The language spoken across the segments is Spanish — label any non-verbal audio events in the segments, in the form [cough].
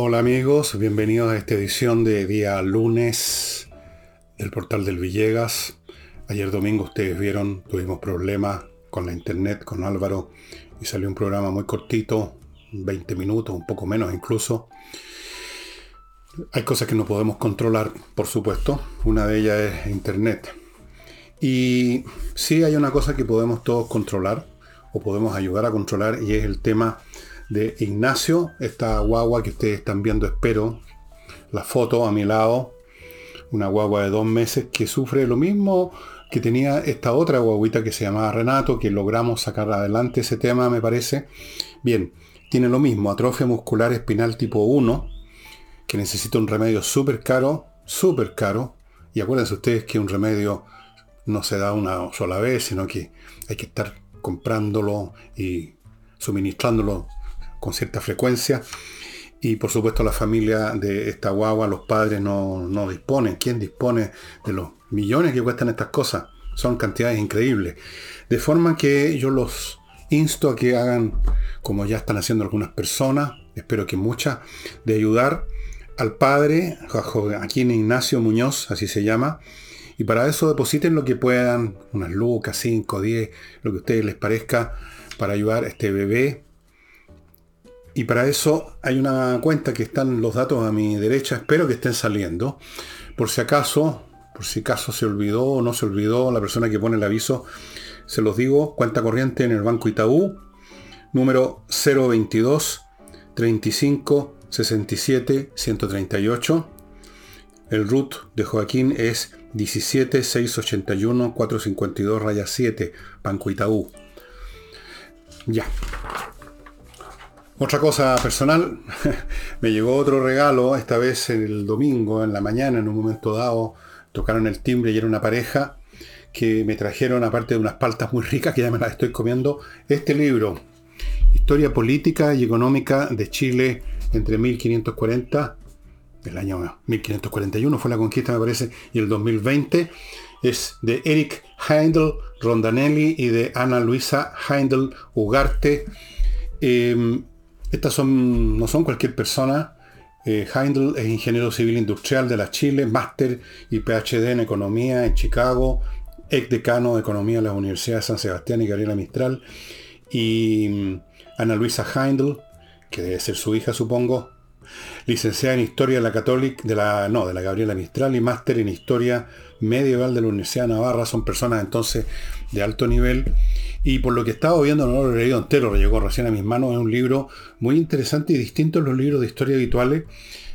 Hola amigos, bienvenidos a esta edición de día lunes del portal del Villegas. Ayer domingo ustedes vieron, tuvimos problemas con la internet, con Álvaro, y salió un programa muy cortito, 20 minutos, un poco menos incluso. Hay cosas que no podemos controlar, por supuesto. Una de ellas es internet. Y sí hay una cosa que podemos todos controlar, o podemos ayudar a controlar, y es el tema de Ignacio, esta guagua que ustedes están viendo, espero, la foto a mi lado, una guagua de dos meses que sufre lo mismo que tenía esta otra guaguita que se llamaba Renato, que logramos sacar adelante ese tema, me parece. Bien, tiene lo mismo, atrofia muscular espinal tipo 1, que necesita un remedio súper caro, súper caro, y acuérdense ustedes que un remedio no se da una sola vez, sino que hay que estar comprándolo y suministrándolo con cierta frecuencia. Y por supuesto la familia de esta guagua, los padres no, no disponen. ¿Quién dispone de los millones que cuestan estas cosas? Son cantidades increíbles. De forma que yo los insto a que hagan, como ya están haciendo algunas personas, espero que muchas, de ayudar al padre, aquí en Ignacio Muñoz, así se llama, y para eso depositen lo que puedan, unas lucas, 5, 10, lo que a ustedes les parezca, para ayudar a este bebé y para eso hay una cuenta que están los datos a mi derecha, espero que estén saliendo. Por si acaso, por si acaso se olvidó o no se olvidó la persona que pone el aviso, se los digo, cuenta corriente en el Banco Itaú, número 022 35 67 138. El root de Joaquín es 17 681 452 raya 7, Banco Itaú. Ya. Otra cosa personal, [laughs] me llegó otro regalo, esta vez el domingo, en la mañana, en un momento dado, tocaron el timbre y era una pareja que me trajeron, aparte de unas paltas muy ricas que ya me las estoy comiendo, este libro, Historia Política y Económica de Chile entre 1540, el año 1541 fue la conquista me parece, y el 2020, es de Eric Heindel Rondanelli y de Ana Luisa Heindel Ugarte. Em, estas son, no son cualquier persona. Eh, Heindel es ingeniero civil industrial de la Chile, máster y PhD en economía en Chicago, ex decano de economía de la Universidad de San Sebastián y Gabriela Mistral. Y mm, Ana Luisa Heindel, que debe ser su hija supongo, licenciada en Historia de la Católica, de la, no, de la Gabriela Mistral y máster en Historia Medieval de la Universidad de Navarra. Son personas entonces de alto nivel y por lo que estaba viendo, no lo he leído entero, lo llegó recién a mis manos, es un libro muy interesante y distinto a los libros de historia habituales,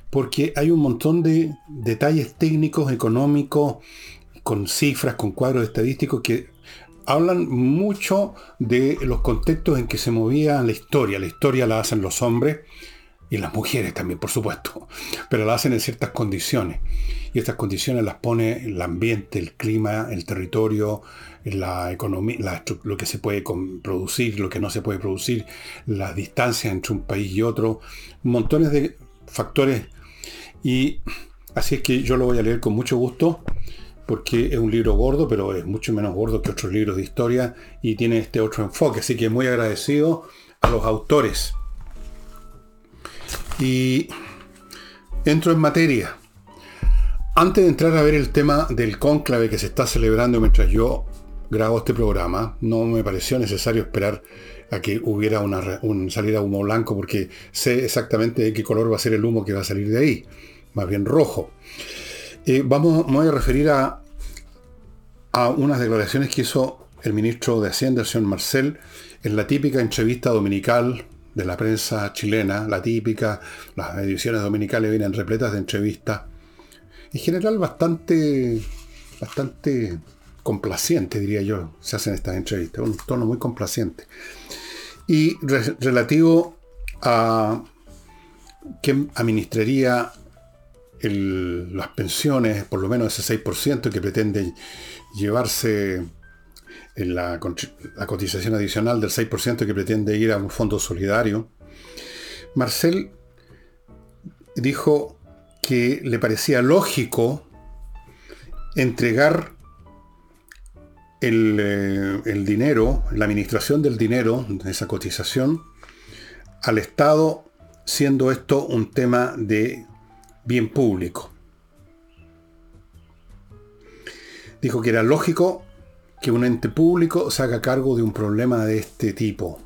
porque hay un montón de detalles técnicos, económicos, con cifras, con cuadros estadísticos que hablan mucho de los contextos en que se movía la historia. La historia la hacen los hombres y las mujeres también, por supuesto, pero la hacen en ciertas condiciones. Y estas condiciones las pone el ambiente, el clima, el territorio, la economía, lo que se puede producir, lo que no se puede producir, las distancias entre un país y otro, montones de factores. Y así es que yo lo voy a leer con mucho gusto, porque es un libro gordo, pero es mucho menos gordo que otros libros de historia y tiene este otro enfoque. Así que muy agradecido a los autores. Y entro en materia. Antes de entrar a ver el tema del cónclave que se está celebrando mientras yo grabo este programa, no me pareció necesario esperar a que hubiera una un, salida humo blanco porque sé exactamente de qué color va a ser el humo que va a salir de ahí, más bien rojo. Eh, vamos, me voy a referir a, a unas declaraciones que hizo el ministro de Hacienda, el señor Marcel, en la típica entrevista dominical de la prensa chilena, la típica, las ediciones dominicales vienen repletas de entrevistas, en general bastante, bastante complaciente, diría yo, se hacen estas entrevistas, un tono muy complaciente. Y relativo a quién administraría las pensiones, por lo menos ese 6% que pretende llevarse la, la, cotización adicional del 6% que pretende ir a un fondo solidario, Marcel dijo que le parecía lógico entregar el, eh, el dinero, la administración del dinero, esa cotización, al Estado, siendo esto un tema de bien público. Dijo que era lógico que un ente público se haga cargo de un problema de este tipo,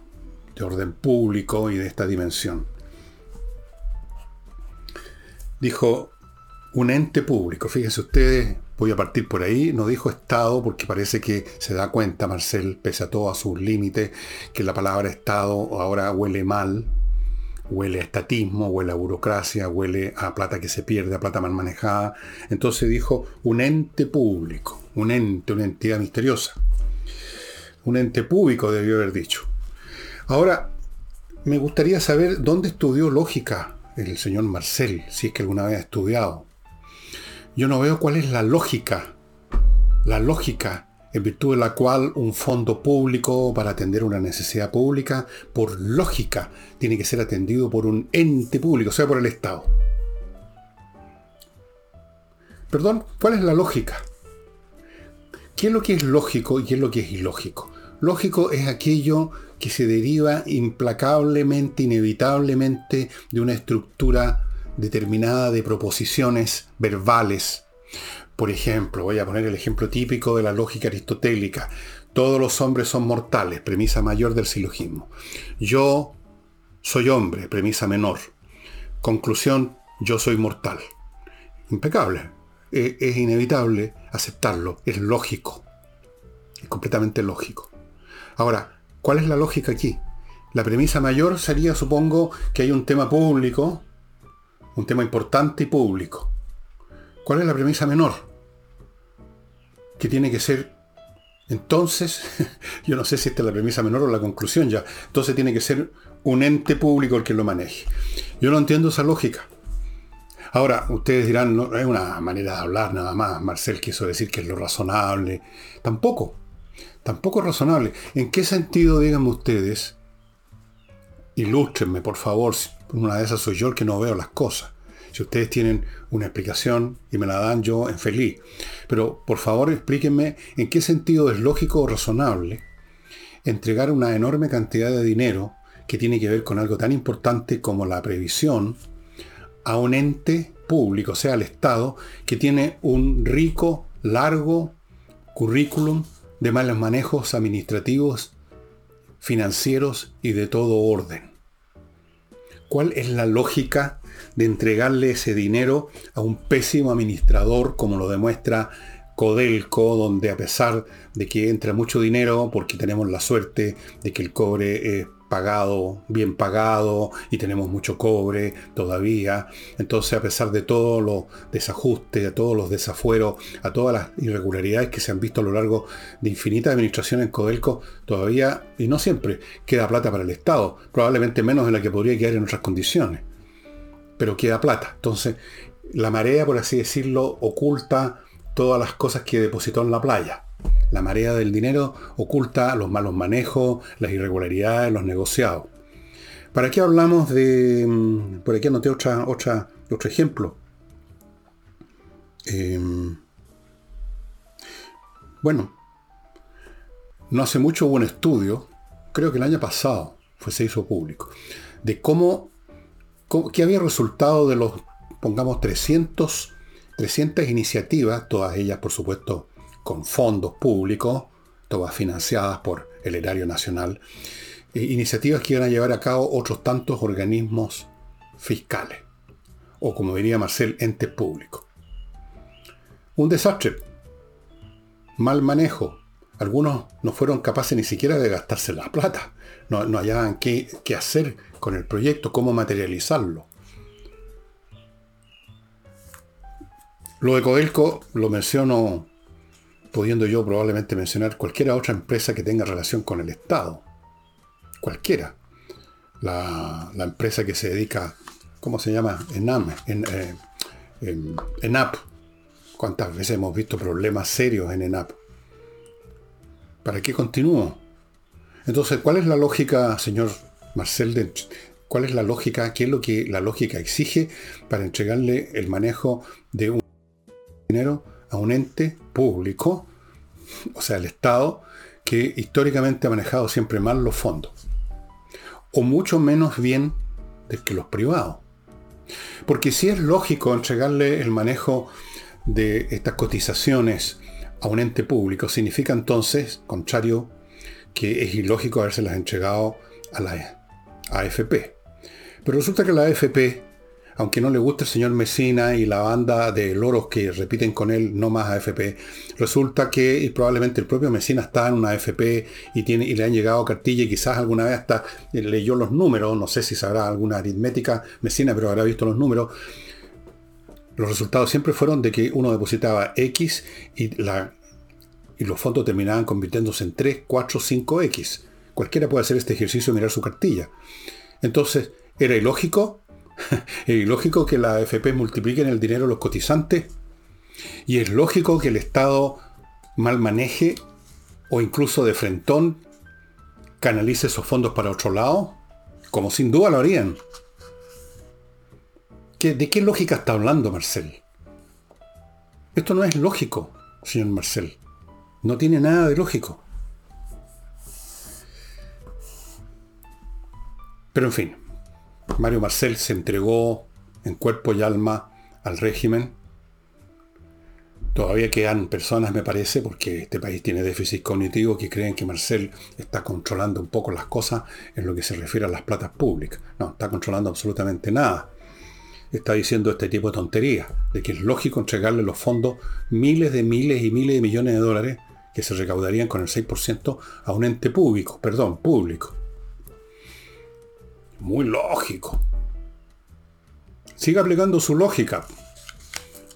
de orden público y de esta dimensión. Dijo, un ente público, fíjense ustedes, voy a partir por ahí, no dijo Estado porque parece que se da cuenta Marcel, pese a todo a sus límites, que la palabra Estado ahora huele mal, huele a estatismo, huele a burocracia, huele a plata que se pierde, a plata mal manejada. Entonces dijo un ente público un ente, una entidad misteriosa. Un ente público debió haber dicho. Ahora, me gustaría saber dónde estudió lógica el señor Marcel, si es que alguna vez ha estudiado. Yo no veo cuál es la lógica, la lógica en virtud de la cual un fondo público para atender una necesidad pública, por lógica, tiene que ser atendido por un ente público, o sea, por el Estado. Perdón, ¿cuál es la lógica? ¿Qué es lo que es lógico y qué es lo que es ilógico? Lógico es aquello que se deriva implacablemente, inevitablemente de una estructura determinada de proposiciones verbales. Por ejemplo, voy a poner el ejemplo típico de la lógica aristotélica. Todos los hombres son mortales, premisa mayor del silogismo. Yo soy hombre, premisa menor. Conclusión, yo soy mortal. Impecable. Eh, es inevitable aceptarlo, es lógico, es completamente lógico. Ahora, ¿cuál es la lógica aquí? La premisa mayor sería, supongo, que hay un tema público, un tema importante y público. ¿Cuál es la premisa menor? Que tiene que ser, entonces, [laughs] yo no sé si esta es la premisa menor o la conclusión ya, entonces tiene que ser un ente público el que lo maneje. Yo no entiendo esa lógica. Ahora, ustedes dirán, no, es una manera de hablar nada más. Marcel quiso decir que es lo razonable. Tampoco. Tampoco es razonable. ¿En qué sentido, díganme ustedes, ilústrenme, por favor, una de esas soy yo el que no veo las cosas. Si ustedes tienen una explicación y me la dan yo en feliz. Pero por favor explíquenme en qué sentido es lógico o razonable entregar una enorme cantidad de dinero que tiene que ver con algo tan importante como la previsión a un ente público, o sea, al Estado, que tiene un rico, largo currículum de malos manejos administrativos, financieros y de todo orden. ¿Cuál es la lógica de entregarle ese dinero a un pésimo administrador como lo demuestra Codelco, donde a pesar de que entra mucho dinero, porque tenemos la suerte de que el cobre es pagado, bien pagado y tenemos mucho cobre todavía. Entonces, a pesar de todos los desajustes, de todos los desafueros, a todas las irregularidades que se han visto a lo largo de infinitas administraciones en Codelco, todavía, y no siempre, queda plata para el Estado, probablemente menos de la que podría quedar en otras condiciones. Pero queda plata. Entonces, la marea, por así decirlo, oculta todas las cosas que depositó en la playa. La marea del dinero oculta los malos manejos, las irregularidades, los negociados. ¿Para qué hablamos de... Mm, por aquí anoté otra, otra, otro ejemplo. Em, bueno, no hace mucho hubo un estudio, creo que el año pasado fue, se hizo público, de cómo, cómo qué había resultado de los, pongamos, 300, 300 iniciativas, todas ellas por supuesto con fondos públicos, todas financiadas por el erario nacional, eh, iniciativas que iban a llevar a cabo otros tantos organismos fiscales, o como diría Marcel, entes públicos. Un desastre, mal manejo. Algunos no fueron capaces ni siquiera de gastarse la plata, no, no hallaban qué, qué hacer con el proyecto, cómo materializarlo. Lo de Codelco lo menciono pudiendo yo probablemente mencionar cualquier otra empresa que tenga relación con el Estado. Cualquiera. La, empresa que se dedica, ¿cómo se llama? ENAM, en, eh, en, ENAP. ¿Cuántas veces hemos visto problemas serios en ENAP? ¿Para qué continúo? Entonces, ¿cuál es la lógica, señor Marcel, cuál es la lógica, qué es lo que la lógica exige para entregarle el manejo de un dinero a un ente público o sea, el Estado, que históricamente ha manejado siempre mal los fondos. O mucho menos bien que los privados. Porque si es lógico entregarle el manejo de estas cotizaciones a un ente público, significa entonces, contrario, que es ilógico habérselas entregado a la AFP. Pero resulta que la AFP aunque no le guste el señor Mesina y la banda de loros que repiten con él no más AFP, resulta que probablemente el propio Mesina está en una AFP y, le han llegado cartilla y quizás alguna vez hasta leyó los números, no sé si sabrá alguna aritmética Mesina, pero habrá visto los números. Los resultados siempre fueron de que uno depositaba X y, y los fondos terminaban convirtiéndose en 3, 4, 5X. Cualquiera puede hacer este ejercicio y mirar su cartilla. Entonces, ¿era ilógico? [laughs] es lógico que la AFP multipliquen el dinero los cotizantes. Y es lógico que el Estado mal maneje o incluso de frentón canalice esos fondos para otro lado, como sin duda lo harían. ¿De qué lógica está hablando Marcel? Esto no es lógico, señor Marcel. No tiene nada de lógico. Pero en fin, Mario Marcel se entregó en cuerpo y alma al régimen. Todavía quedan personas, me parece, porque este país tiene déficit cognitivo, que creen que Marcel está controlando un poco las cosas en lo que se refiere a las platas públicas. No, está controlando absolutamente nada. Está diciendo este tipo de tonterías, de que es lógico entregarle los fondos miles de miles y miles de millones de dólares que se recaudarían con el 6% a un ente público, perdón, público. Muy lógico. Siga aplicando su lógica.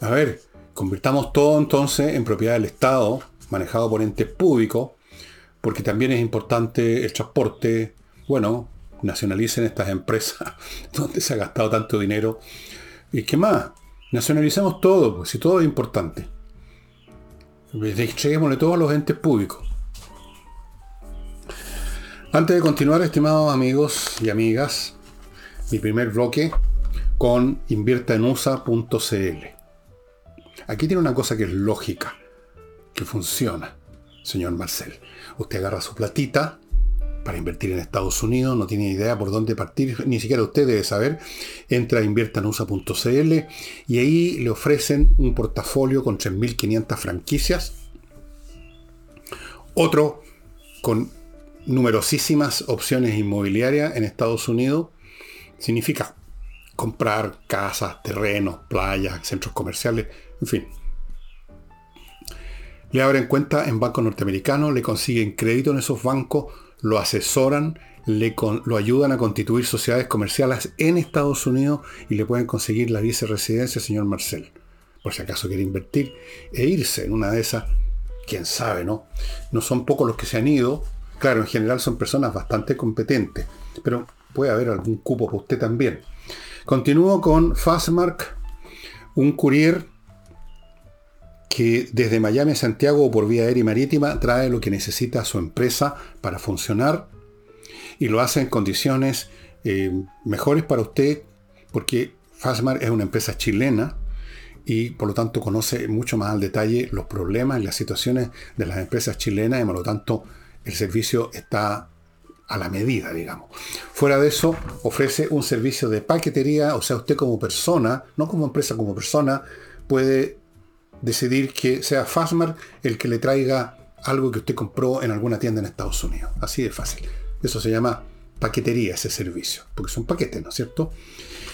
A ver, convirtamos todo entonces en propiedad del Estado, manejado por entes públicos, porque también es importante el transporte. Bueno, nacionalicen estas empresas [laughs] donde se ha gastado tanto dinero. ¿Y qué más? Nacionalicemos todo, pues si todo es importante. Entreguémosle todo a los entes públicos. Antes de continuar, estimados amigos y amigas, mi primer bloque con inviertaenusa.cl. Aquí tiene una cosa que es lógica, que funciona, señor Marcel. Usted agarra su platita para invertir en Estados Unidos, no tiene idea por dónde partir, ni siquiera usted debe saber. Entra a inviertaenusa.cl y ahí le ofrecen un portafolio con 3.500 franquicias, otro con numerosísimas opciones inmobiliarias en Estados Unidos. Significa comprar casas, terrenos, playas, centros comerciales, en fin. Le abren cuenta en bancos norteamericanos, le consiguen crédito en esos bancos, lo asesoran, le lo ayudan a constituir sociedades comerciales en Estados Unidos y le pueden conseguir la viceresidencia, señor Marcel. Por si acaso quiere invertir e irse en una de esas, quién sabe, ¿no? No son pocos los que se han ido, Claro, en general son personas bastante competentes, pero puede haber algún cupo para usted también. Continúo con Fastmark, un courier que desde Miami a Santiago o por vía aérea y marítima trae lo que necesita su empresa para funcionar y lo hace en condiciones eh, mejores para usted porque Fastmark es una empresa chilena y por lo tanto conoce mucho más al detalle los problemas y las situaciones de las empresas chilenas y por lo tanto el servicio está a la medida, digamos. Fuera de eso, ofrece un servicio de paquetería, o sea, usted como persona, no como empresa, como persona, puede decidir que sea Fastmark el que le traiga algo que usted compró en alguna tienda en Estados Unidos. Así de fácil. Eso se llama paquetería, ese servicio, porque son paquetes, ¿no es cierto?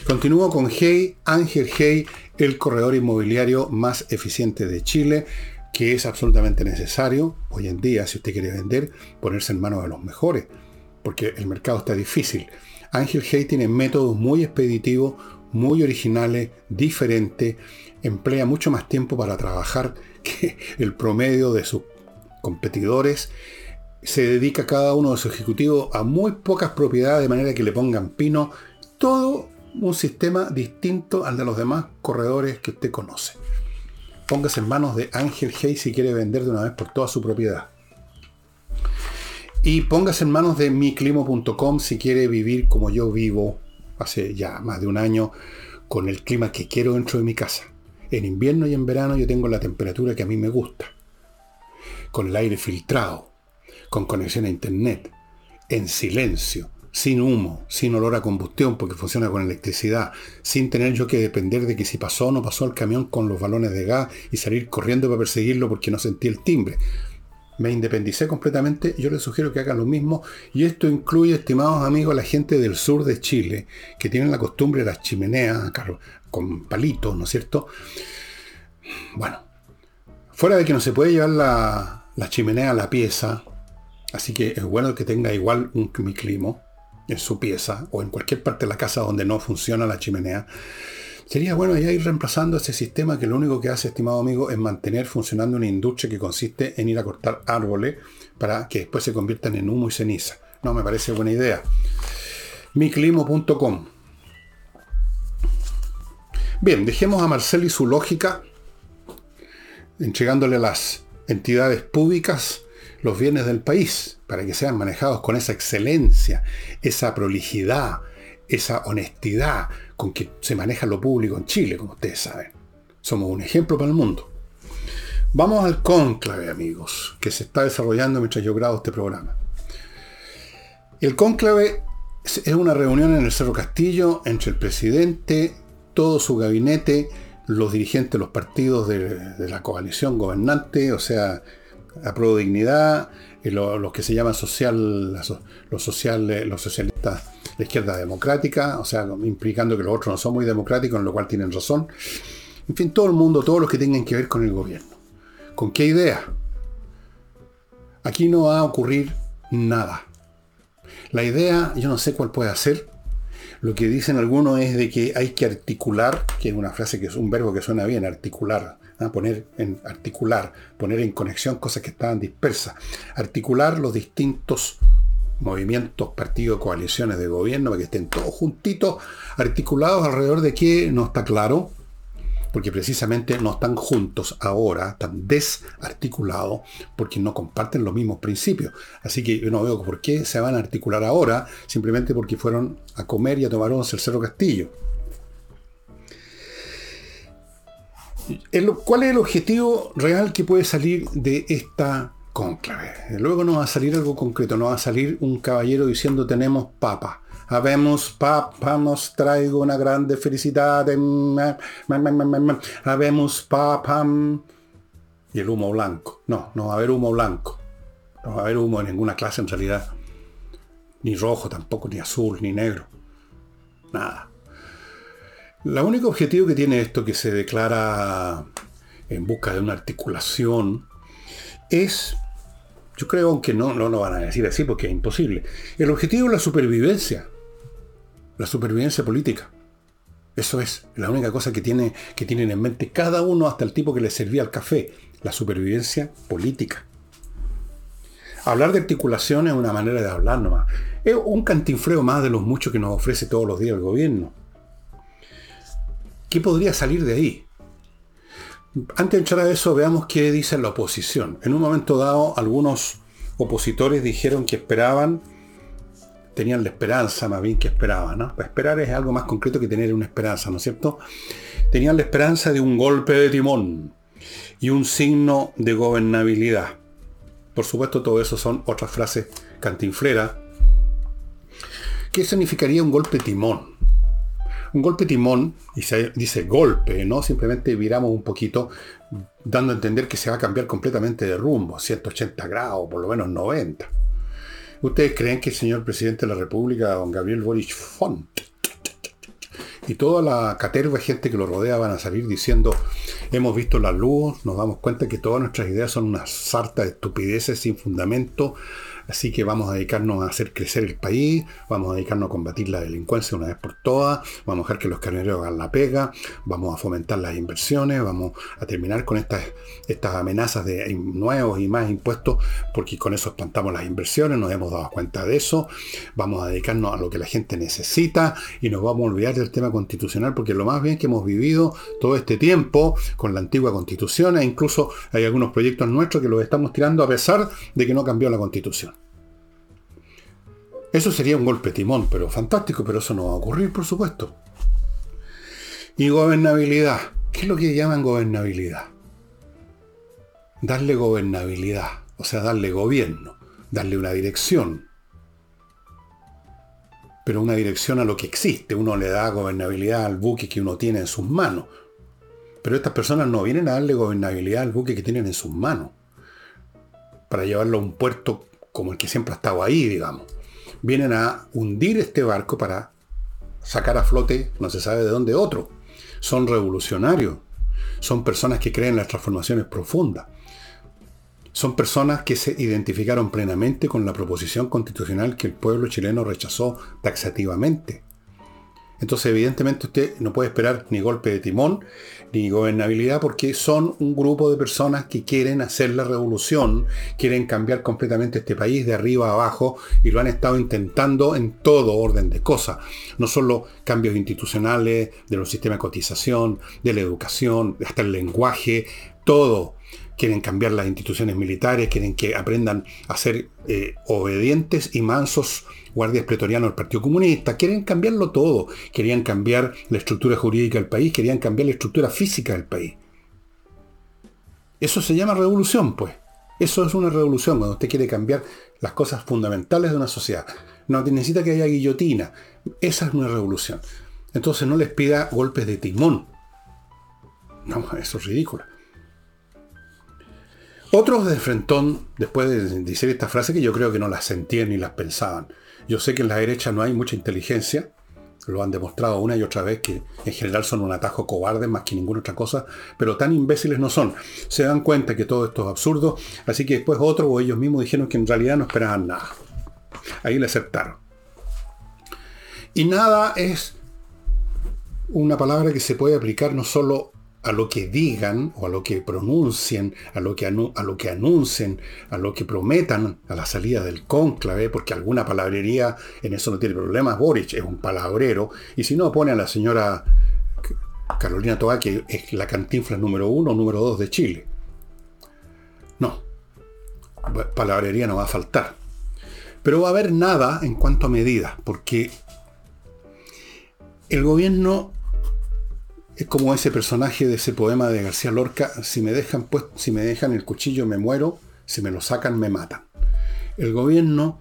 Continúo con Hey, Ángel Hey, el corredor inmobiliario más eficiente de Chile que es absolutamente necesario hoy en día, si usted quiere vender, ponerse en manos de los mejores, porque el mercado está difícil. Ángel Hay tiene métodos muy expeditivos, muy originales, diferentes, emplea mucho más tiempo para trabajar [laughs] que el promedio de sus competidores. Se dedica cada uno de sus ejecutivos a muy pocas propiedades de manera que le pongan pino. Todo un sistema distinto al de los demás corredores que usted conoce póngase en manos de Ángel Hey si quiere vender de una vez por toda su propiedad. Y póngase en manos de miclimo.com si quiere vivir como yo vivo hace ya más de un año con el clima que quiero dentro de mi casa. En invierno y en verano yo tengo la temperatura que a mí me gusta. con el aire filtrado, con conexión a internet, en silencio, sin humo, sin olor a combustión porque funciona con electricidad, sin tener yo que depender de que si pasó o no pasó el camión con los balones de gas y salir corriendo para perseguirlo porque no sentí el timbre. Me independicé completamente, yo les sugiero que hagan lo mismo y esto incluye, estimados amigos, la gente del sur de Chile, que tienen la costumbre de las chimeneas con palitos, ¿no es cierto? Bueno, fuera de que no se puede llevar la, la chimenea a la pieza, así que es bueno que tenga igual un miclimo en su pieza o en cualquier parte de la casa donde no funciona la chimenea, sería bueno ya ir reemplazando ese sistema que lo único que hace, estimado amigo, es mantener funcionando una industria que consiste en ir a cortar árboles para que después se conviertan en humo y ceniza. No me parece buena idea. miclimo.com Bien, dejemos a Marcel y su lógica, entregándole las entidades públicas los bienes del país, para que sean manejados con esa excelencia, esa prolijidad, esa honestidad con que se maneja lo público en Chile, como ustedes saben. Somos un ejemplo para el mundo. Vamos al cónclave, amigos, que se está desarrollando mientras yo grabo este programa. El cónclave es una reunión en el Cerro Castillo entre el presidente, todo su gabinete, los dirigentes de los partidos de, la coalición gobernante, o sea, a Pro Dignidad, los que se llaman social, los, social, los socialistas, la izquierda democrática, o sea, implicando que los otros no son muy democráticos, en lo cual tienen razón. En fin, todo el mundo, todos los que tengan que ver con el gobierno. ¿Con qué idea? Aquí no va a ocurrir nada. La idea, yo no sé cuál puede ser. Lo que dicen algunos es de que hay que articular, que es una frase que es un verbo que suena bien, articular poner en articular, poner en conexión cosas que estaban dispersas, articular los distintos movimientos, partidos, coaliciones de gobierno, para que estén todos juntitos, articulados alrededor de qué no está claro, porque precisamente no están juntos ahora, están desarticulados, porque no comparten los mismos principios. Así que yo no veo por qué se van a articular ahora, simplemente porque fueron a comer y a tomar once el Castillo. ¿Cuál es el objetivo real que puede salir de esta conclave? Luego no va a salir algo concreto, no va a salir un caballero diciendo tenemos papa. Habemos papa, nos traigo una grande felicidad. Habemos papa. Y el humo blanco. No, no va a haber humo blanco. No va a haber humo en ninguna clase en realidad. Ni rojo tampoco, ni azul, ni negro. Nada. La único objetivo que tiene esto, que se declara en busca de una articulación, es, yo creo, aunque no, no lo van a decir así porque es imposible, el objetivo es la supervivencia, la supervivencia política. Eso es la única cosa que, tiene, que tienen en mente cada uno, hasta el tipo que le servía el café, la supervivencia política. Hablar de articulación es una manera de hablar nomás. Es un cantinfreo más de los muchos que nos ofrece todos los días el gobierno. ¿Qué podría salir de ahí? Antes de entrar a eso, veamos qué dice la oposición. En un momento dado, algunos opositores dijeron que esperaban, tenían la esperanza más bien que esperaban. ¿no? Esperar es algo más concreto que tener una esperanza, ¿no es cierto? Tenían la esperanza de un golpe de timón y un signo de gobernabilidad. Por supuesto, todo eso son otras frases cantinfleras. ¿Qué significaría un golpe de timón? Un golpe timón, y se dice golpe, ¿no? Simplemente viramos un poquito, dando a entender que se va a cambiar completamente de rumbo, 180 grados, por lo menos 90. ¿Ustedes creen que el señor presidente de la República, don Gabriel Boric Font, y toda la caterva de gente que lo rodea van a salir diciendo, hemos visto la luz, nos damos cuenta que todas nuestras ideas son una sarta de estupideces sin fundamento, Así que vamos a dedicarnos a hacer crecer el país, vamos a dedicarnos a combatir la delincuencia una vez por todas, vamos a dejar que los carneros hagan la pega, vamos a fomentar las inversiones, vamos a terminar con estas, estas amenazas de nuevos y más impuestos, porque con eso espantamos las inversiones, nos hemos dado cuenta de eso, vamos a dedicarnos a lo que la gente necesita y nos vamos a olvidar del tema constitucional, porque lo más bien que hemos vivido todo este tiempo con la antigua constitución e incluso hay algunos proyectos nuestros que los estamos tirando a pesar de que no cambió la constitución. Eso sería un golpe timón, pero fantástico, pero eso no va a ocurrir, por supuesto. Y gobernabilidad. ¿Qué es lo que llaman gobernabilidad? darle gobernabilidad, o sea, darle gobierno, darle una dirección. Pero una dirección a lo que existe. Uno le da gobernabilidad al buque que uno tiene en sus manos. Pero estas personas no vienen a darle gobernabilidad al buque que tienen en sus manos. Para llevarlo a un puerto como el que siempre ha estado ahí, digamos. Vienen a hundir este barco para sacar a flote, no se sabe de dónde, otro. Son revolucionarios. Son personas que creen en las transformaciones profundas son personas que se identificaron plenamente con la proposición constitucional que el pueblo chileno rechazó taxativamente. Entonces, evidentemente, usted no puede esperar ni golpe de timón ni gobernabilidad porque son un grupo de personas que quieren hacer la revolución, quieren cambiar completamente este país de arriba a abajo y lo han estado intentando en todo orden de cosas. No solo cambios institucionales, de los sistemas de cotización, de la educación, hasta el lenguaje, todo quieren cambiar las instituciones militares, quieren que aprendan a ser eh, obedientes y mansos guardias pretorianos del Partido Comunista, quieren cambiarlo todo, querían cambiar la estructura jurídica del país, querían cambiar la estructura física del país. Eso se llama revolución, pues. Eso es una revolución, cuando usted quiere cambiar las cosas fundamentales de una sociedad. No necesita que haya guillotina. Esa es una revolución. Entonces no les pida golpes de timón. No, eso es ridículo. Otros de Frentón, después de decir esta frase, que yo creo que no las sentían ni las pensaban. Yo sé que en la derecha no hay mucha inteligencia, lo han demostrado una y otra vez que en general son un atajo cobarde más que ninguna otra cosa, pero tan imbéciles no son. Se dan cuenta que todo esto es absurdo, así que después otros o ellos mismos dijeron que en realidad no esperaban nada. Ahí le acertaron. Y nada es una palabra que se puede aplicar no solo a lo que digan o a lo que pronuncien, a lo que, a lo que anuncien, a lo que prometan a la salida del cónclave, porque alguna palabrería en eso no tiene problemas. Boric es un palabrero, y si no, pone a la señora Carolina Toa, que es la cantinfla número uno o número dos de Chile. No, palabrería no va a faltar. Pero va a haber nada en cuanto a medidas, porque el gobierno es como ese personaje de ese poema de García Lorca, si me dejan, pues, si me dejan el cuchillo me muero, si me lo sacan me matan. El gobierno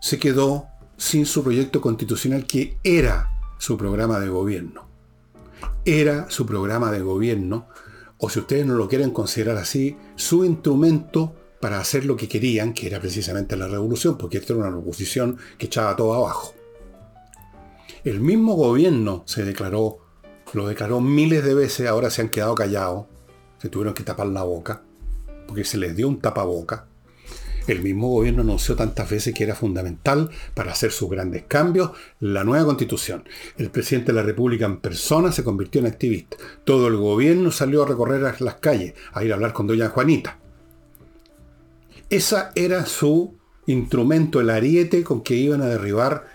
se quedó sin su proyecto constitucional que era su programa de gobierno. Era su programa de gobierno, o si ustedes no lo quieren considerar así, su instrumento para hacer lo que querían, que era precisamente la revolución, porque esto era una revolución que echaba todo abajo. El mismo gobierno se declaró lo declaró miles de veces, ahora se han quedado callados, se tuvieron que tapar la boca, porque se les dio un tapaboca. El mismo gobierno anunció tantas veces que era fundamental para hacer sus grandes cambios la nueva constitución. El presidente de la República en persona se convirtió en activista. Todo el gobierno salió a recorrer las calles, a ir a hablar con doña Juanita. Esa era su instrumento, el ariete con que iban a derribar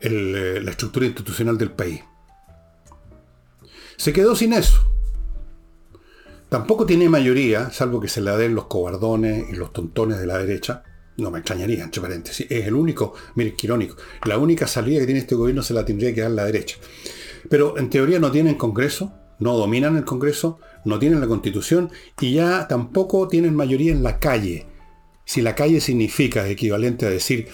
eh, la estructura institucional del país. Se quedó sin eso. Tampoco tiene mayoría, salvo que se la den los cobardones y los tontones de la derecha. No me extrañaría, entre paréntesis. Es el único, mire, qué irónico. La única salida que tiene este gobierno se la tendría que dar la derecha. Pero en teoría no tienen Congreso, no dominan el Congreso, no tienen la Constitución y ya tampoco tienen mayoría en la calle. Si la calle significa equivalente a decir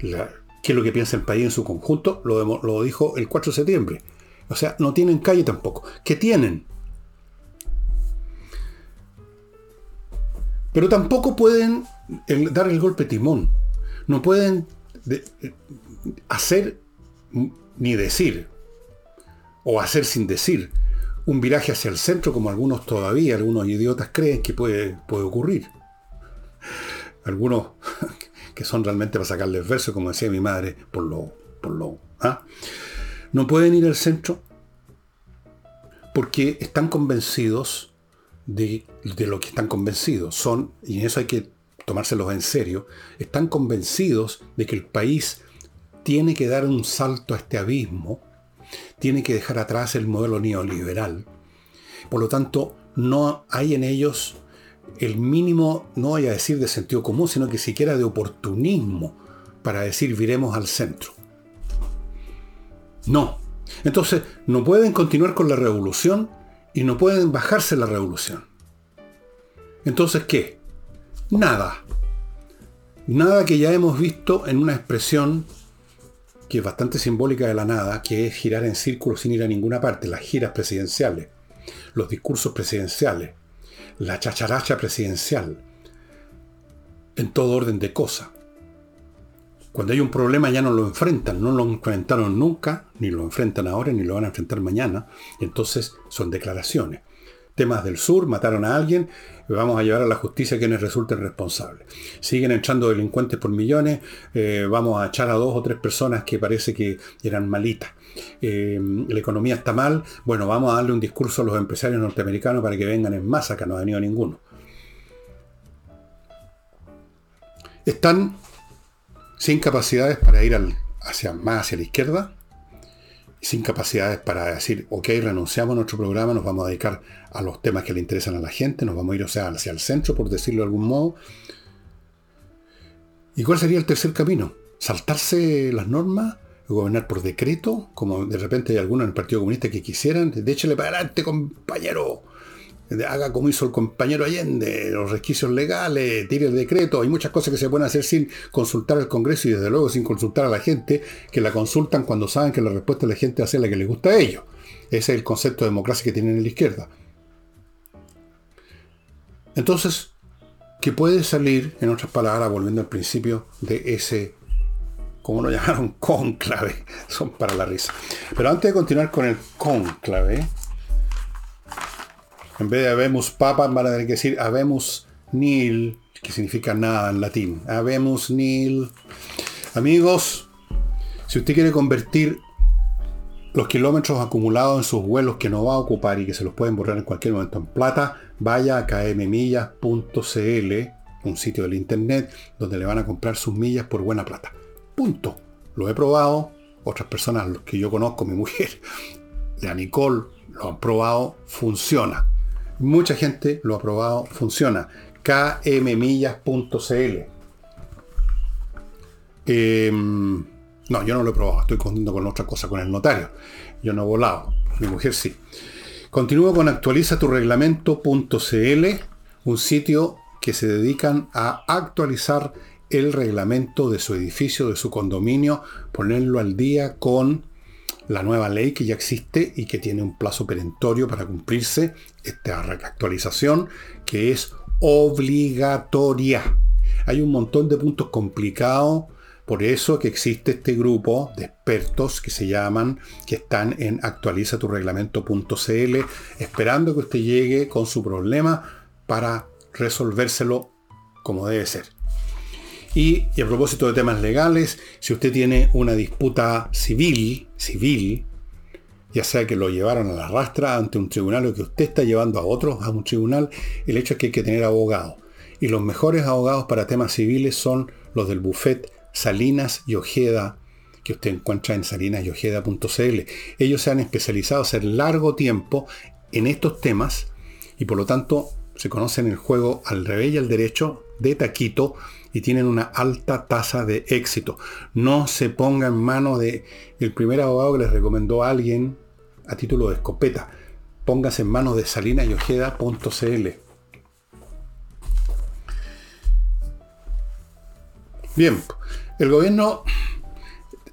qué es lo que piensa el país en su conjunto, lo, lo dijo el 4 de septiembre. O sea, no tienen calle tampoco. ¿Qué tienen? Pero tampoco pueden dar el golpe timón. No pueden hacer ni decir, o hacer sin decir, un viraje hacia el centro como algunos todavía, algunos idiotas creen que puede, puede ocurrir. Algunos [laughs] que son realmente para sacarles verso, como decía mi madre, por lo... Por lo ¿ah? No pueden ir al centro porque están convencidos de, lo que están convencidos. Son, y en eso hay que tomárselos en serio, están convencidos de que el país tiene que dar un salto a este abismo, tiene que dejar atrás el modelo neoliberal. Por lo tanto, no hay en ellos el mínimo, no voy a decir de sentido común, sino que siquiera de oportunismo para decir viremos al centro. No. Entonces, no pueden continuar con la revolución y no pueden bajarse la revolución. Entonces, ¿qué? Nada. Nada que ya hemos visto en una expresión que es bastante simbólica de la nada, que es girar en círculos sin ir a ninguna parte, las giras presidenciales, los discursos presidenciales, la chacharacha presidencial, en todo orden de cosas. Cuando hay un problema ya no lo enfrentan, no lo enfrentaron nunca, ni lo enfrentan ahora, ni lo van a enfrentar mañana. Entonces son declaraciones. Temas del sur, mataron a alguien, vamos a llevar a la justicia a quienes resulten responsables. Siguen entrando delincuentes por millones, eh, vamos a echar a dos o tres personas que parece que eran malitas. Eh, la economía está mal, bueno, vamos a darle un discurso a los empresarios norteamericanos para que vengan en masa, que no ha venido ninguno. Están sin capacidades para ir hacia, más hacia la izquierda, sin capacidades para decir, ok, renunciamos a nuestro programa, nos vamos a dedicar a los temas que le interesan a la gente, nos vamos a ir o sea, hacia el centro, por decirlo de algún modo. ¿Y cuál sería el tercer camino? ¿Saltarse las normas? ¿Gobernar por decreto? Como de repente hay algunos en el Partido Comunista que quisieran. Déchele para adelante, compañero haga como hizo el compañero Allende, los resquicios legales, tire el decreto, hay muchas cosas que se pueden hacer sin consultar al Congreso y desde luego sin consultar a la gente, que la consultan cuando saben que la respuesta de la gente va la que les gusta a ellos. Ese es el concepto de democracia que tienen en la izquierda. Entonces, ¿qué puede salir, en otras palabras, volviendo al principio, de ese, como lo [laughs] llamaron, conclave? Son para la risa. Pero antes de continuar con el conclave, en vez de habemos papa, van a tener que decir habemos nil, que significa nada en latín. Habemos nil. Amigos, si usted quiere convertir los kilómetros acumulados en sus vuelos que no va a ocupar y que se los pueden borrar en cualquier momento en plata, vaya a kmmillas.cl, un sitio del internet donde le van a comprar sus millas por buena plata. Punto. Lo he probado. Otras personas, los que yo conozco, mi mujer, [laughs] la Nicole, lo han probado, funciona. Mucha gente lo ha probado, funciona. kmmillas.cl. Em, no, yo no lo he probado, estoy contando con otra cosa, con el notario. Yo no he volado, mi mujer sí. Continúo con actualiza tu reglamento.cl, un sitio que se dedican a actualizar el reglamento de su edificio, de su condominio, ponerlo al día con la nueva ley que ya existe y que tiene un plazo perentorio para cumplirse, esta actualización que es obligatoria. Hay un montón de puntos complicados, por eso que existe este grupo de expertos que se llaman, que están en actualizaturreglamento.cl, esperando que usted llegue con su problema para resolvérselo como debe ser. Y, a propósito de temas legales, si usted tiene una disputa civil, civil, ya sea que lo llevaron a la rastra ante un tribunal o que usted está llevando a otros a un tribunal, el hecho es que hay que tener abogado. Y los mejores abogados para temas civiles son los del buffet Salinas y Ojeda, que usted encuentra en salinasyojeda.cl. Ellos se han especializado hace largo tiempo en estos temas y por lo tanto se conocen el juego al revés y al derecho de taquito y tienen una alta tasa de éxito. No se ponga en mano de el primer abogado que les recomendó a alguien a título de escopeta. Póngase en manos de salinasyojeda.cl. Bien, el gobierno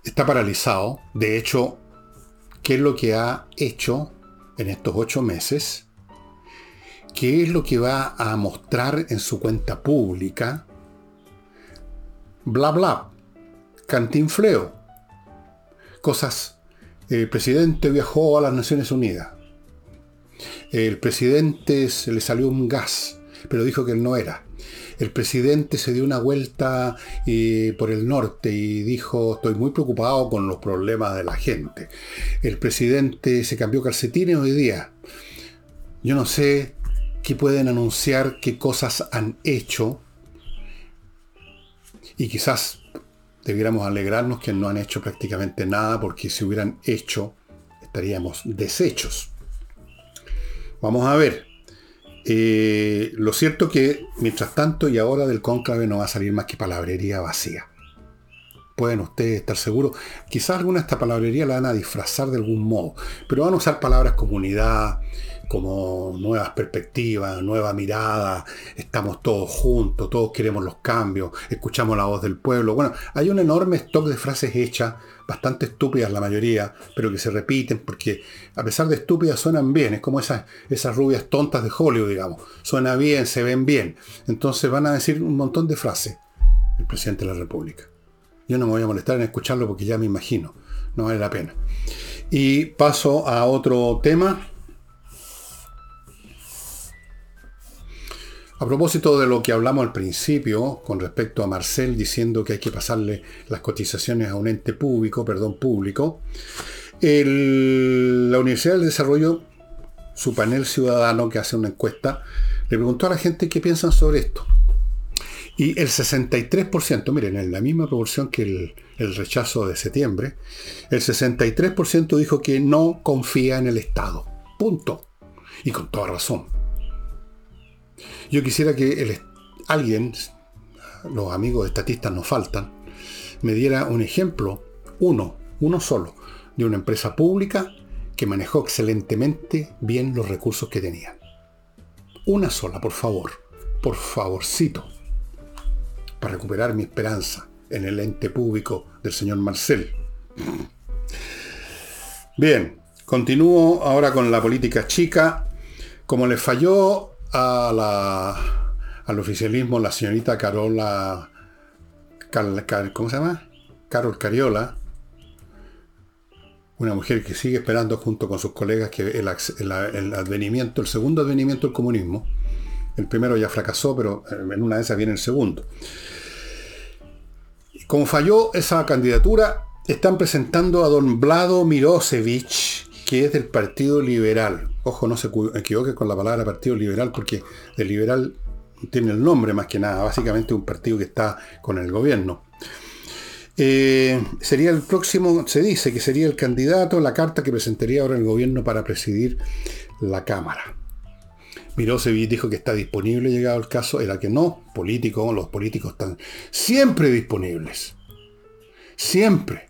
está paralizado. De hecho, ¿qué es lo que ha hecho en estos ocho meses? ¿Qué es lo que va a mostrar en su cuenta pública? Bla bla, cantinfleo, cosas. El presidente viajó a las Naciones Unidas. El presidente se le salió un gas, pero dijo que no era. El presidente se dio una vuelta eh, por el norte y dijo, estoy muy preocupado con los problemas de la gente. El presidente se cambió calcetines hoy día. Yo no sé qué pueden anunciar, qué cosas han hecho, y quizás debiéramos alegrarnos que no han hecho prácticamente nada porque si hubieran hecho estaríamos deshechos. Vamos a ver. Eh, lo cierto que mientras tanto y ahora del cónclave no va a salir más que palabrería vacía. pueden ustedes estar seguros. Quizás alguna de esta palabrería la van a disfrazar de algún modo, pero van a usar palabras comunidad, como nuevas perspectivas, nueva mirada, estamos todos juntos, todos queremos los cambios, escuchamos la voz del pueblo. Bueno, hay un enorme stock de frases hechas, bastante estúpidas la mayoría, pero que se repiten porque a pesar de estúpidas suenan bien, es como esas, esas rubias tontas de Hollywood, digamos, suena bien, se ven bien. Entonces van a decir un montón de frases el presidente de la República. Yo no me voy a molestar en escucharlo porque ya me imagino, no vale la pena. Y paso a otro tema A propósito de lo que hablamos al principio con respecto a Marcel diciendo que hay que pasarle las cotizaciones a un ente público, perdón, público, la Universidad del Desarrollo, su panel ciudadano que hace una encuesta, le preguntó a la gente qué piensan sobre esto. Y el 63%, miren, en la misma proporción que el, el rechazo de septiembre, el 63% dijo que no confía en el Estado. Punto. Y con toda razón. Yo quisiera que alguien, los amigos estatistas nos faltan, me diera un ejemplo, uno, uno solo, de una empresa pública que manejó excelentemente bien los recursos que tenía. Una sola, por favor, por favorcito, para recuperar mi esperanza en el ente público del señor Marcel. Bien, continúo ahora con la política chica. Como le falló al oficialismo la señorita Carola, ¿cómo se llama? Carol Cariola, una mujer que sigue esperando junto con sus colegas que el, advenimiento, el segundo advenimiento del comunismo, el primero ya fracasó, pero en una de esas viene el segundo. Como falló esa candidatura, están presentando a don Vlado Mirosevich, que es del Partido Liberal. Ojo, no se equivoque con la palabra Partido Liberal, porque el liberal tiene el nombre más que nada, básicamente un partido que está con el gobierno. Eh, sería el próximo, se dice que sería el candidato, la carta que presentaría ahora el gobierno para presidir la Cámara. Mirosevic dijo que está disponible llegado el caso, era que no, político, los políticos están siempre disponibles. Siempre.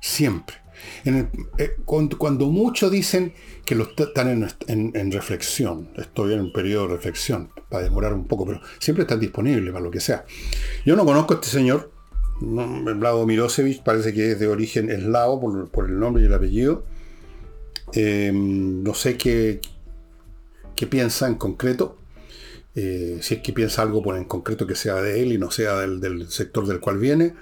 Siempre. Eh, cuando, muchos dicen que lo están en, reflexión, estoy en un periodo de reflexión, para demorar un poco, pero siempre están disponibles para lo que sea. Yo no conozco a este señor, Vlado Mirosevich, parece que es de origen eslavo por, el nombre y el apellido. Eh, no sé qué, piensa en concreto. Eh, si es que piensa algo por en concreto que sea de él y no sea del sector del cual viene.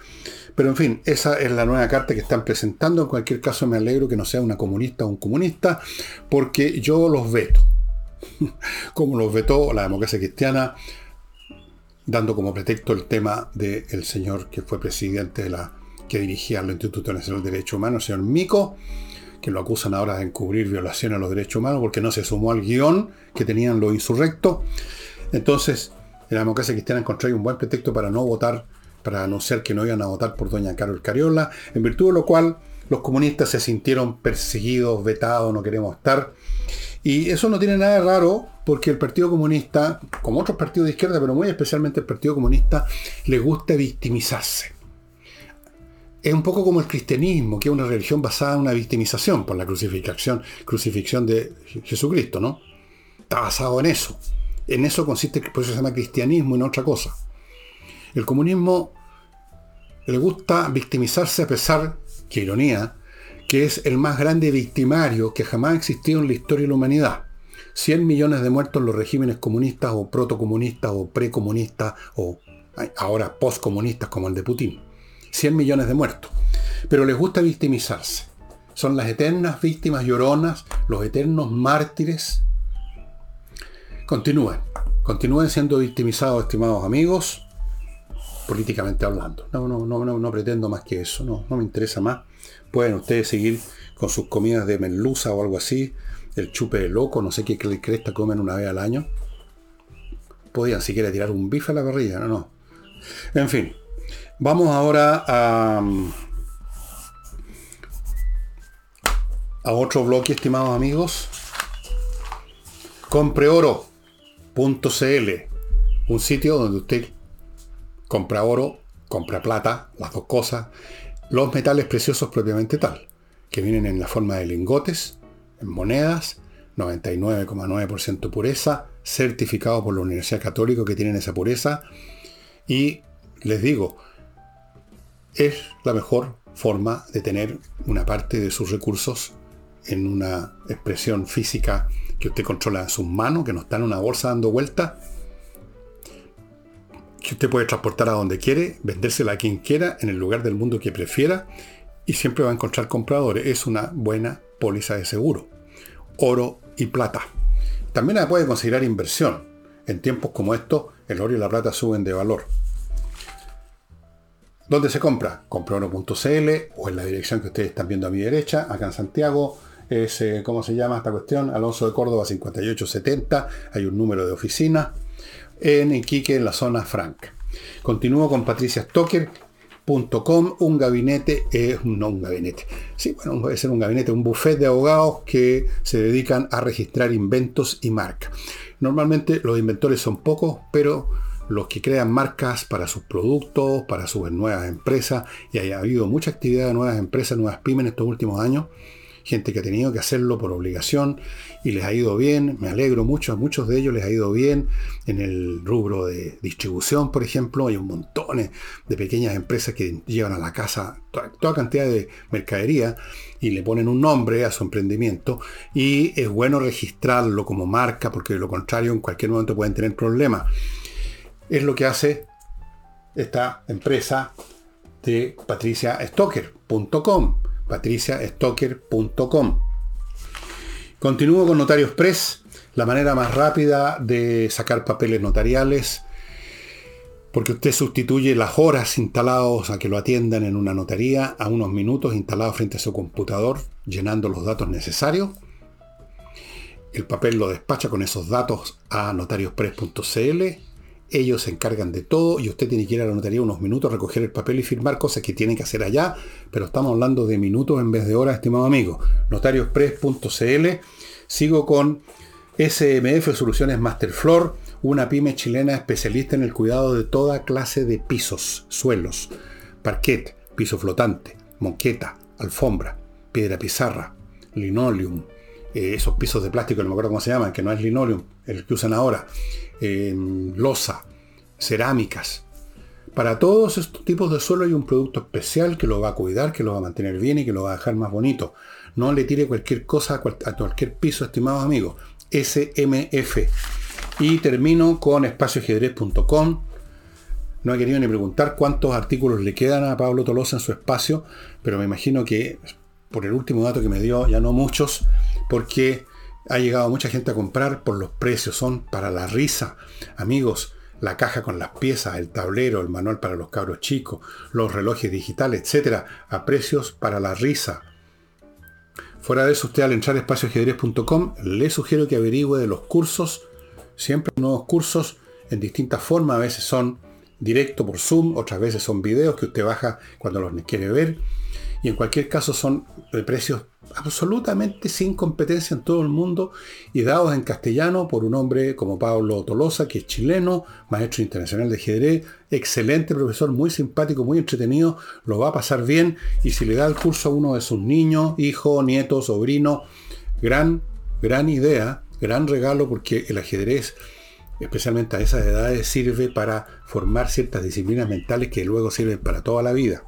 Pero en fin, esa es la nueva carta que están presentando. En cualquier caso me alegro que no sea una comunista o un comunista, porque yo los veto. [laughs] Como los vetó la democracia cristiana, dando como pretexto el tema del señor que fue presidente de la que dirigía el Instituto Nacional de Derechos Humanos, el señor Mico, que lo acusan ahora de encubrir violaciones a los derechos humanos porque no se sumó al guion que tenían los insurrectos. Entonces, la democracia cristiana encontró un buen pretexto para no votar para anunciar que no iban a votar por doña Carol Cariola, en virtud de lo cual los comunistas se sintieron perseguidos, vetados, no queremos estar. Y eso no tiene nada de raro porque el Partido Comunista, como otros partidos de izquierda, pero muy especialmente el Partido Comunista, le gusta victimizarse. Es un poco como el cristianismo, que es una religión basada en una victimización por la crucifixión, crucifixión de Jesucristo, ¿no? Está basado en eso. En eso consiste, por eso se llama cristianismo y no otra cosa. El comunismo le gusta victimizarse a pesar, qué ironía, que es el más grande victimario que jamás ha existido en la historia de la humanidad. 100 millones de muertos en los regímenes comunistas o protocomunistas o precomunistas o ahora postcomunistas como el de Putin. 100 millones de muertos. Pero les gusta victimizarse. Son las eternas víctimas lloronas, los eternos mártires. Continúen. Continúen siendo victimizados, estimados amigos políticamente hablando. No, no, no, no, no pretendo más que eso, no, no me interesa más. Pueden ustedes seguir con sus comidas de merluza o algo así, el chupe de loco, no sé qué cresta comen una vez al año. Podían siquiera tirar un bife a la parrilla, no, no. En fin, vamos ahora a, a otro bloque, estimados amigos. Compreoro.cl, un sitio donde usted compra oro compra plata, las dos cosas, los metales preciosos propiamente tal, que vienen en la forma de lingotes, en monedas, 99,9% pureza, certificado por la Universidad Católica que tienen esa pureza, y les digo, es la mejor forma de tener una parte de sus recursos en una expresión física que usted controla en sus manos, que no está en una bolsa dando vueltas, que usted puede transportar a donde quiere, vendérsela a quien quiera, en el lugar del mundo que prefiera, y siempre va a encontrar compradores. Es una buena póliza de seguro. Oro y plata. También la puede considerar inversión. En tiempos como estos, el oro y la plata suben de valor. ¿Dónde se compra? Compraoro.cl o en la dirección que ustedes están viendo a mi derecha, acá en Santiago. Es, eh, ¿cómo se llama esta cuestión? Alonso de Córdoba 5870. Hay un número de oficina. En Iquique, en la zona franca. Continúo con patriciastocker.com, un gabinete, es no un gabinete, sí, bueno, puede ser un gabinete, un buffet de abogados que se dedican a registrar inventos y marcas. Normalmente los inventores son pocos, pero los que crean marcas para sus productos, para sus nuevas empresas, y ha habido mucha actividad de nuevas empresas, nuevas pymes en estos últimos años, gente que ha tenido que hacerlo por obligación y les ha ido bien, me alegro mucho, a muchos de ellos les ha ido bien. En el rubro de distribución, por ejemplo, hay un montón de pequeñas empresas que llevan a la casa toda, cantidad de mercadería y le ponen un nombre a su emprendimiento. Y es bueno registrarlo como marca porque de lo contrario en cualquier momento pueden tener problemas. Es lo que hace esta empresa de patriciastocker.com. patriciastocker.com. Continúo con Notarios Press, la manera más rápida de sacar papeles notariales, porque usted sustituye las horas instalados a que lo atiendan en una notaría a unos minutos instalados frente a su computador, llenando los datos necesarios. El papel lo despacha con esos datos a notariospress.cl ellos se encargan de todo y usted tiene que ir a la notaría unos minutos, recoger el papel y firmar cosas que tienen que hacer allá, pero estamos hablando de minutos en vez de horas, estimado amigo. Notariospress.cl. Sigo con SMF Soluciones Masterfloor, una pyme chilena especialista en el cuidado de toda clase de pisos, suelos, parquet, piso flotante, moqueta, alfombra, piedra pizarra, linoleum, eh, esos pisos de plástico, no me acuerdo cómo se llaman, que no es linoleum, el que usan ahora, losa, cerámicas. Para todos estos tipos de suelo hay un producto especial que lo va a cuidar, que lo va a mantener bien y que lo va a dejar más bonito. No le tire cualquier cosa a cualquier piso, estimados amigos. SMF. Y termino con espacioajedrez.com. No he querido ni preguntar cuántos artículos le quedan a Pablo Tolosa en su espacio, pero me imagino que por el último dato que me dio, ya no muchos, porque ha llegado mucha gente a comprar por los precios, son para la risa. Amigos, la caja con las piezas, el tablero, el manual para los cabros chicos, los relojes digitales, etcétera, a precios para la risa. Fuera de eso, usted al entrar a espacioajedrez.com le sugiero que averigüe de los cursos, siempre nuevos cursos en distintas formas, a veces son directo por Zoom, otras veces son videos que usted baja cuando los quiere ver, y en cualquier caso son de precios absolutamente sin competencia en todo el mundo y dados en castellano por un hombre como Pablo Tolosa, que es chileno, maestro internacional de ajedrez, excelente profesor, muy simpático, muy entretenido, lo va a pasar bien y si le da el curso a uno de sus niños, hijo, nieto, sobrino, gran, gran idea, gran regalo porque el ajedrez especialmente a esas edades, sirve para formar ciertas disciplinas mentales que luego sirven para toda la vida.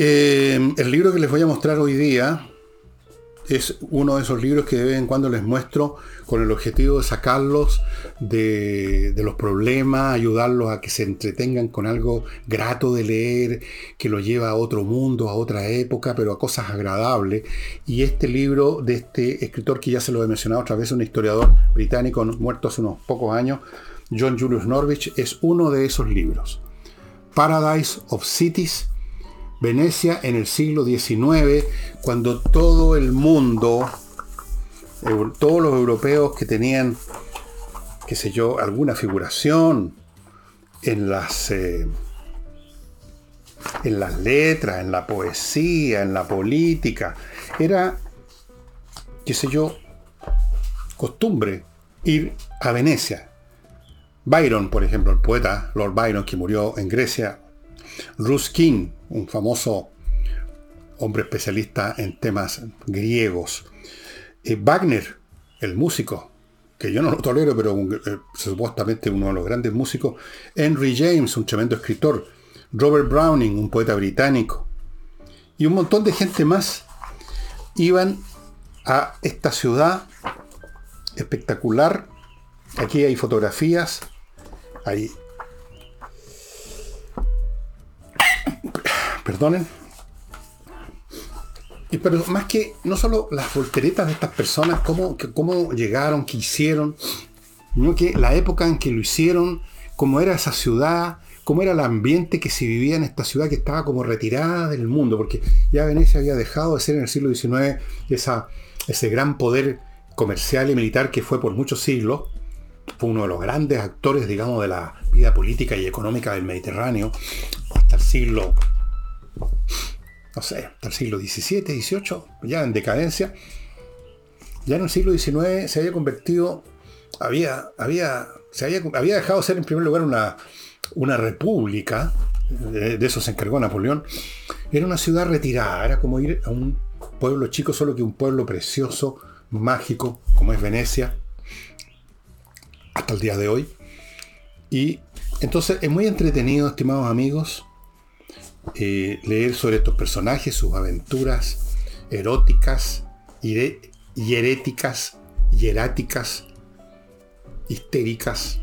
Eh, el libro que les voy a mostrar hoy día es uno de esos libros que de vez en cuando les muestro con el objetivo de sacarlos de, los problemas, ayudarlos a que se entretengan con algo grato de leer, que lo lleva a otro mundo, a otra época, pero a cosas agradables. Y este libro de este escritor que ya se lo he mencionado otra vez, un historiador británico muerto hace unos pocos años, John Julius Norwich, es uno de esos libros. Paradise of Cities Venecia en el siglo XIX, cuando todo el mundo, todos los europeos que tenían, qué sé yo, alguna figuración en las, eh, en las letras, en la poesía, en la política, era, qué sé yo, costumbre ir a Venecia. Byron, por ejemplo, el poeta Lord Byron que murió en Grecia. Ruskin, un famoso hombre especialista en temas griegos. Eh, Wagner, el músico, que yo no lo tolero, pero eh, supuestamente uno de los grandes músicos. Henry James, un tremendo escritor. Robert Browning, un poeta británico. Y un montón de gente más iban a esta ciudad espectacular. Aquí hay fotografías Ahí. Perdonen. Y, pero más que no solo las volteretas de estas personas, cómo, cómo llegaron, qué hicieron, sino que la época en que lo hicieron, cómo era esa ciudad, cómo era el ambiente que se vivía en esta ciudad que estaba como retirada del mundo, porque ya Venecia había dejado de ser en el siglo XIX esa, ese gran poder comercial y militar que fue por muchos siglos, fue uno de los grandes actores, digamos, de la vida política y económica del Mediterráneo hasta el siglo, no sé, hasta el siglo XVII, XVIII, ya en decadencia. Ya en el siglo XIX se había convertido, había, había, se había, había dejado de ser en primer lugar una, una república, de, de eso se encargó Napoleón, era una ciudad retirada, era como ir a un pueblo chico, solo que un pueblo precioso, mágico, como es Venecia, hasta el día de hoy. Y entonces es muy entretenido, estimados amigos, eh, leer sobre estos personajes, sus aventuras eróticas, hieréticas, hieráticas, histéricas,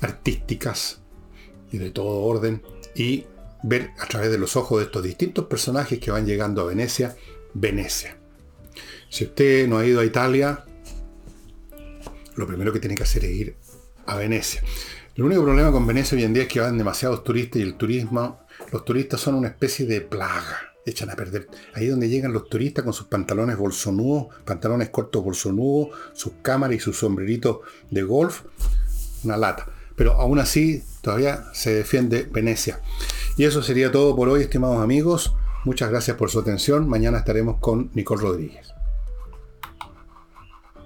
artísticas y de todo orden, y ver a través de los ojos de estos distintos personajes que van llegando a Venecia, Venecia. Si usted no ha ido a Italia, lo primero que tiene que hacer es ir a Venecia. El único problema con Venecia hoy en día es que van demasiados turistas y el turismo, los turistas son una especie de plaga, echan a perder. Ahí donde llegan los turistas con sus pantalones bolsonudos, pantalones cortos bolsonudos, sus cámaras y sus sombreritos de golf, una lata. Pero aún así todavía se defiende Venecia. Y eso sería todo por hoy, estimados amigos. Muchas gracias por su atención. Mañana estaremos con Nicole Rodríguez.